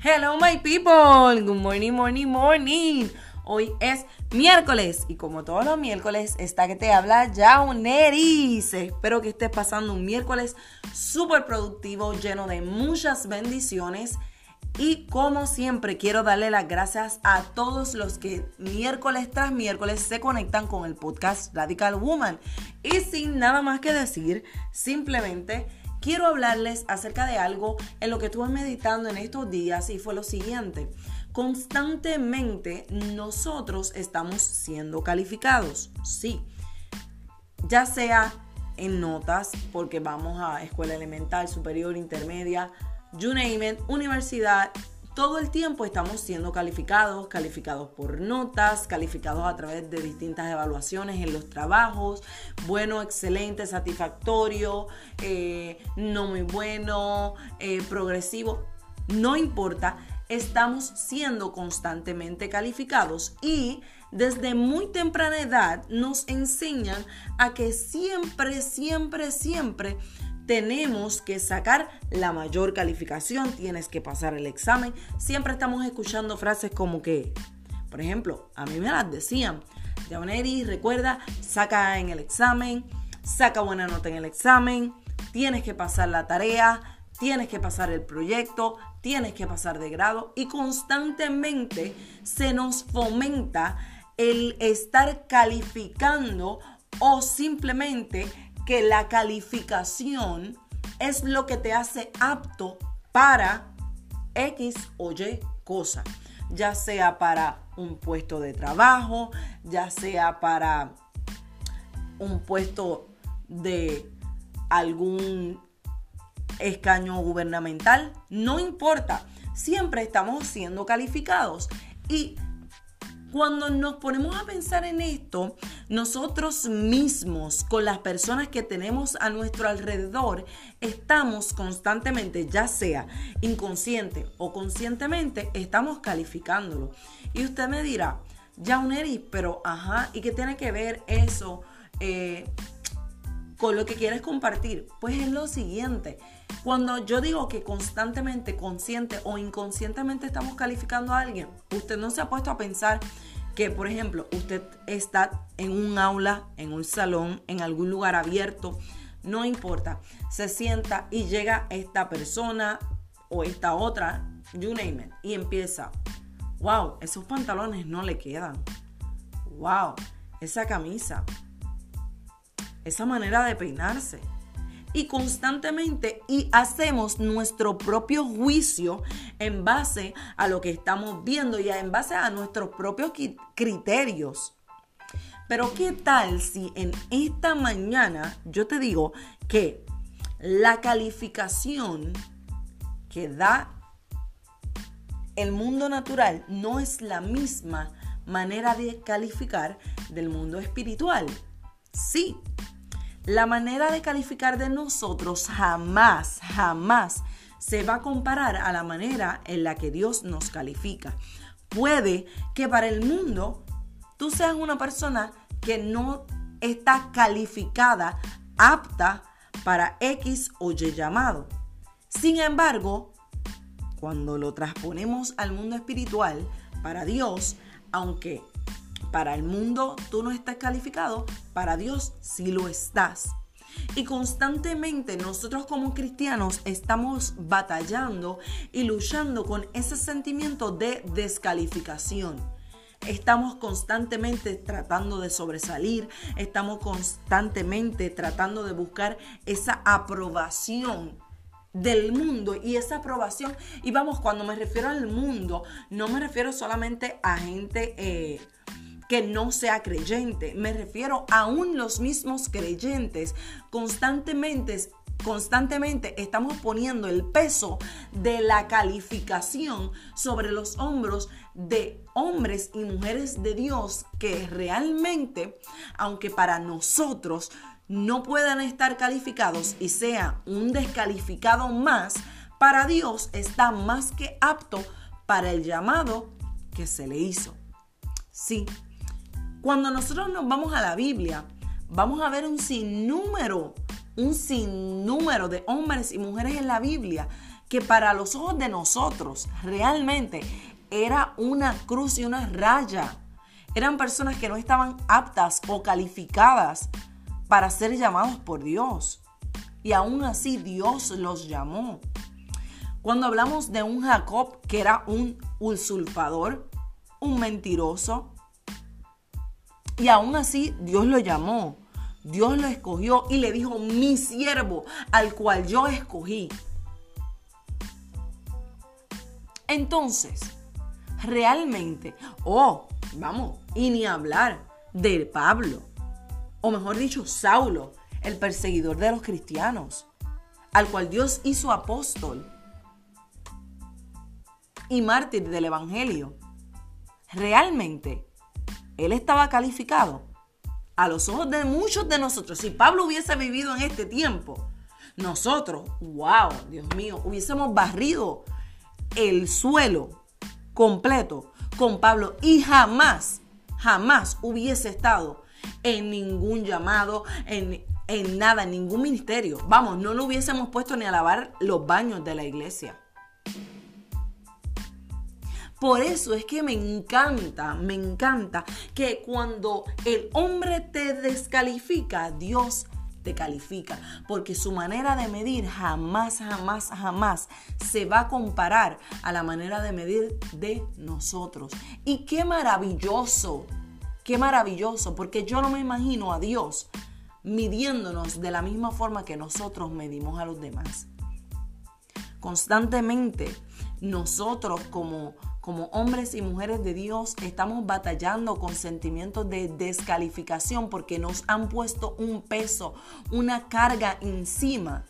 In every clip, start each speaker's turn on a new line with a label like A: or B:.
A: Hello my people, good morning, morning, morning. Hoy es miércoles y como todos los miércoles está que te habla Jauneris. Espero que estés pasando un miércoles súper productivo, lleno de muchas bendiciones. Y como siempre quiero darle las gracias a todos los que miércoles tras miércoles se conectan con el podcast Radical Woman. Y sin nada más que decir, simplemente quiero hablarles acerca de algo en lo que estuve meditando en estos días y fue lo siguiente. Constantemente nosotros estamos siendo calificados, sí, ya sea en notas, porque vamos a escuela elemental, superior, intermedia, you universidad, todo el tiempo estamos siendo calificados, calificados por notas, calificados a través de distintas evaluaciones en los trabajos, bueno, excelente, satisfactorio, eh, no muy bueno, eh, progresivo, no importa, estamos siendo constantemente calificados y desde muy temprana edad nos enseñan a que siempre, siempre, siempre tenemos que sacar la mayor calificación, tienes que pasar el examen. Siempre estamos escuchando frases como que, por ejemplo, a mí me las decían, Javaneri, recuerda, saca en el examen, saca buena nota en el examen, tienes que pasar la tarea, tienes que pasar el proyecto, tienes que pasar de grado y constantemente se nos fomenta el estar calificando o simplemente que la calificación es lo que te hace apto para X o Y cosa, ya sea para un puesto de trabajo, ya sea para un puesto de algún escaño gubernamental, no importa, siempre estamos siendo calificados. Y cuando nos ponemos a pensar en esto, nosotros mismos, con las personas que tenemos a nuestro alrededor, estamos constantemente, ya sea inconsciente o conscientemente, estamos calificándolo. Y usted me dirá, ya un Eris, pero ajá, ¿y qué tiene que ver eso eh, con lo que quieres compartir? Pues es lo siguiente. Cuando yo digo que constantemente, consciente o inconscientemente estamos calificando a alguien, usted no se ha puesto a pensar que, por ejemplo, usted está en un aula, en un salón, en algún lugar abierto, no importa, se sienta y llega esta persona o esta otra, you name it, y empieza, wow, esos pantalones no le quedan, wow, esa camisa, esa manera de peinarse y constantemente y hacemos nuestro propio juicio en base a lo que estamos viendo y en base a nuestros propios criterios. Pero ¿qué tal si en esta mañana yo te digo que la calificación que da el mundo natural no es la misma manera de calificar del mundo espiritual? Sí, la manera de calificar de nosotros jamás, jamás se va a comparar a la manera en la que Dios nos califica. Puede que para el mundo tú seas una persona que no está calificada, apta para X o Y llamado. Sin embargo, cuando lo transponemos al mundo espiritual, para Dios, aunque para el mundo tú no estás calificado, para Dios sí lo estás. Y constantemente nosotros como cristianos estamos batallando y luchando con ese sentimiento de descalificación. Estamos constantemente tratando de sobresalir, estamos constantemente tratando de buscar esa aprobación del mundo y esa aprobación. Y vamos, cuando me refiero al mundo, no me refiero solamente a gente... Eh, que no sea creyente. Me refiero aún los mismos creyentes constantemente constantemente estamos poniendo el peso de la calificación sobre los hombros de hombres y mujeres de Dios que realmente, aunque para nosotros no puedan estar calificados y sea un descalificado más, para Dios está más que apto para el llamado que se le hizo. Sí, cuando nosotros nos vamos a la Biblia, vamos a ver un sinnúmero, un sinnúmero de hombres y mujeres en la Biblia que para los ojos de nosotros realmente era una cruz y una raya. Eran personas que no estaban aptas o calificadas para ser llamados por Dios. Y aún así Dios los llamó. Cuando hablamos de un Jacob que era un usurpador, un mentiroso, y aún así Dios lo llamó. Dios lo escogió y le dijo, mi siervo, al cual yo escogí. Entonces, realmente, oh, vamos, y ni hablar de Pablo, o mejor dicho, Saulo, el perseguidor de los cristianos, al cual Dios hizo apóstol y mártir del Evangelio. Realmente, él estaba calificado a los ojos de muchos de nosotros. Si Pablo hubiese vivido en este tiempo, nosotros, wow, Dios mío, hubiésemos barrido el suelo completo con Pablo y jamás, jamás hubiese estado en ningún llamado, en, en nada, en ningún ministerio. Vamos, no lo hubiésemos puesto ni a lavar los baños de la iglesia. Por eso es que me encanta, me encanta que cuando el hombre te descalifica, Dios te califica, porque su manera de medir jamás, jamás, jamás se va a comparar a la manera de medir de nosotros. Y qué maravilloso, qué maravilloso, porque yo no me imagino a Dios midiéndonos de la misma forma que nosotros medimos a los demás. Constantemente nosotros como como hombres y mujeres de Dios estamos batallando con sentimientos de descalificación porque nos han puesto un peso, una carga encima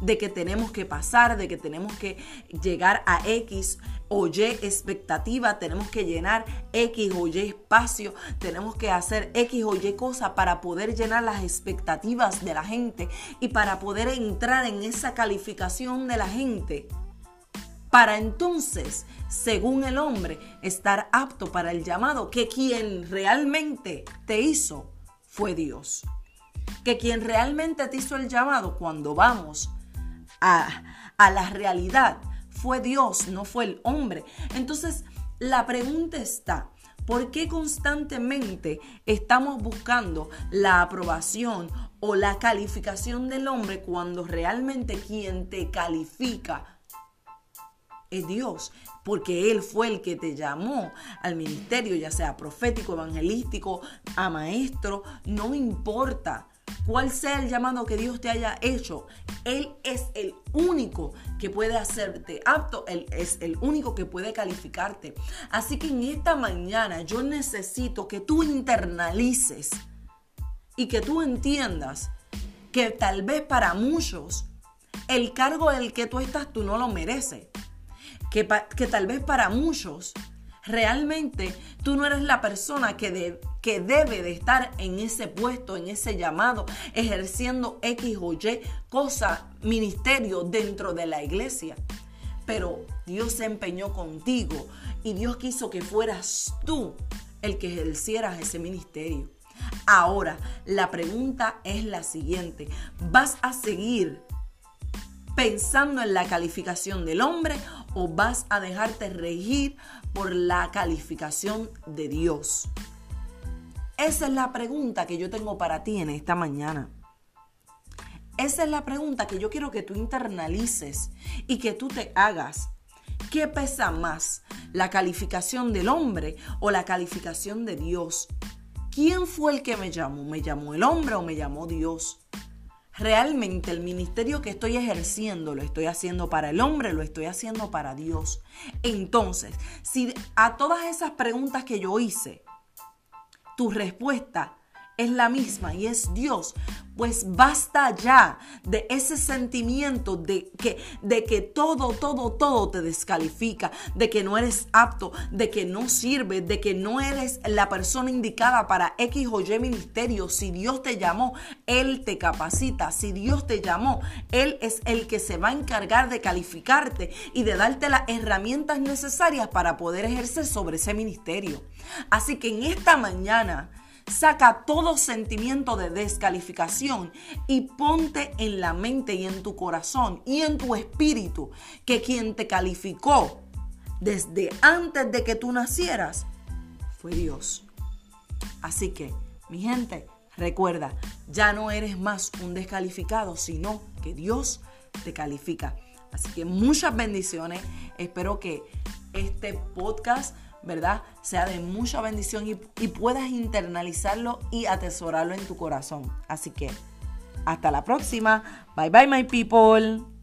A: de que tenemos que pasar, de que tenemos que llegar a X o Y expectativa, tenemos que llenar X o Y espacio, tenemos que hacer X o Y cosa para poder llenar las expectativas de la gente y para poder entrar en esa calificación de la gente para entonces, según el hombre, estar apto para el llamado, que quien realmente te hizo fue Dios. Que quien realmente te hizo el llamado cuando vamos a, la realidad. Fue Dios, no fue el hombre. Entonces, la pregunta está, ¿por qué constantemente estamos buscando la aprobación o la calificación del hombre cuando realmente quien te califica es Dios, porque Él fue el que te llamó al ministerio, ya sea profético, evangelístico, a maestro, no importa cuál sea el llamado que Dios te haya hecho, Él es el único que puede hacerte apto, Él es el único que puede calificarte. Así que en esta mañana yo necesito que tú internalices y que tú entiendas que tal vez para muchos el cargo del que tú estás tú no lo mereces que, tal vez para muchos realmente tú no eres la persona que, que debe de estar en ese puesto, en ese llamado, ejerciendo X o Y cosa, ministerio dentro de la iglesia. Pero Dios se empeñó contigo y Dios quiso que fueras tú el que ejercieras ese ministerio. Ahora, la pregunta es la siguiente. ¿Vas a seguir pensando en la calificación del hombre o vas a dejarte regir por la calificación de Dios? Esa es la pregunta que yo tengo para ti en esta mañana. Esa es la pregunta que yo quiero que tú internalices y que tú te hagas. ¿Qué pesa más, la calificación del hombre o la calificación de Dios? ¿Quién fue el que me llamó? ¿Me llamó el hombre o me llamó Dios? Realmente el ministerio que estoy ejerciendo lo estoy haciendo para el hombre, lo estoy haciendo para Dios. Entonces, si a todas esas preguntas que yo hice, tu respuesta es la misma y es Dios, pues basta ya de ese sentimiento de que, de que todo, todo, todo te descalifica, de que no eres apto, de que no sirves, de que no eres la persona indicada para X o Y ministerio. Si Dios te llamó, Él te capacita. Si Dios te llamó, Él es el que se va a encargar de calificarte y de darte las herramientas necesarias para poder ejercer sobre ese ministerio. Así que en esta mañana, Saca todo sentimiento de descalificación y ponte en la mente y en tu corazón y en tu espíritu que quien te calificó desde antes de que tú nacieras fue Dios. Así que, mi gente, recuerda, ya no eres más un descalificado, sino que Dios te califica. Así que muchas bendiciones. Espero que este podcast ¿verdad? Sea de mucha bendición y, puedas internalizarlo y atesorarlo en tu corazón. Así que hasta la próxima. Bye bye, my people.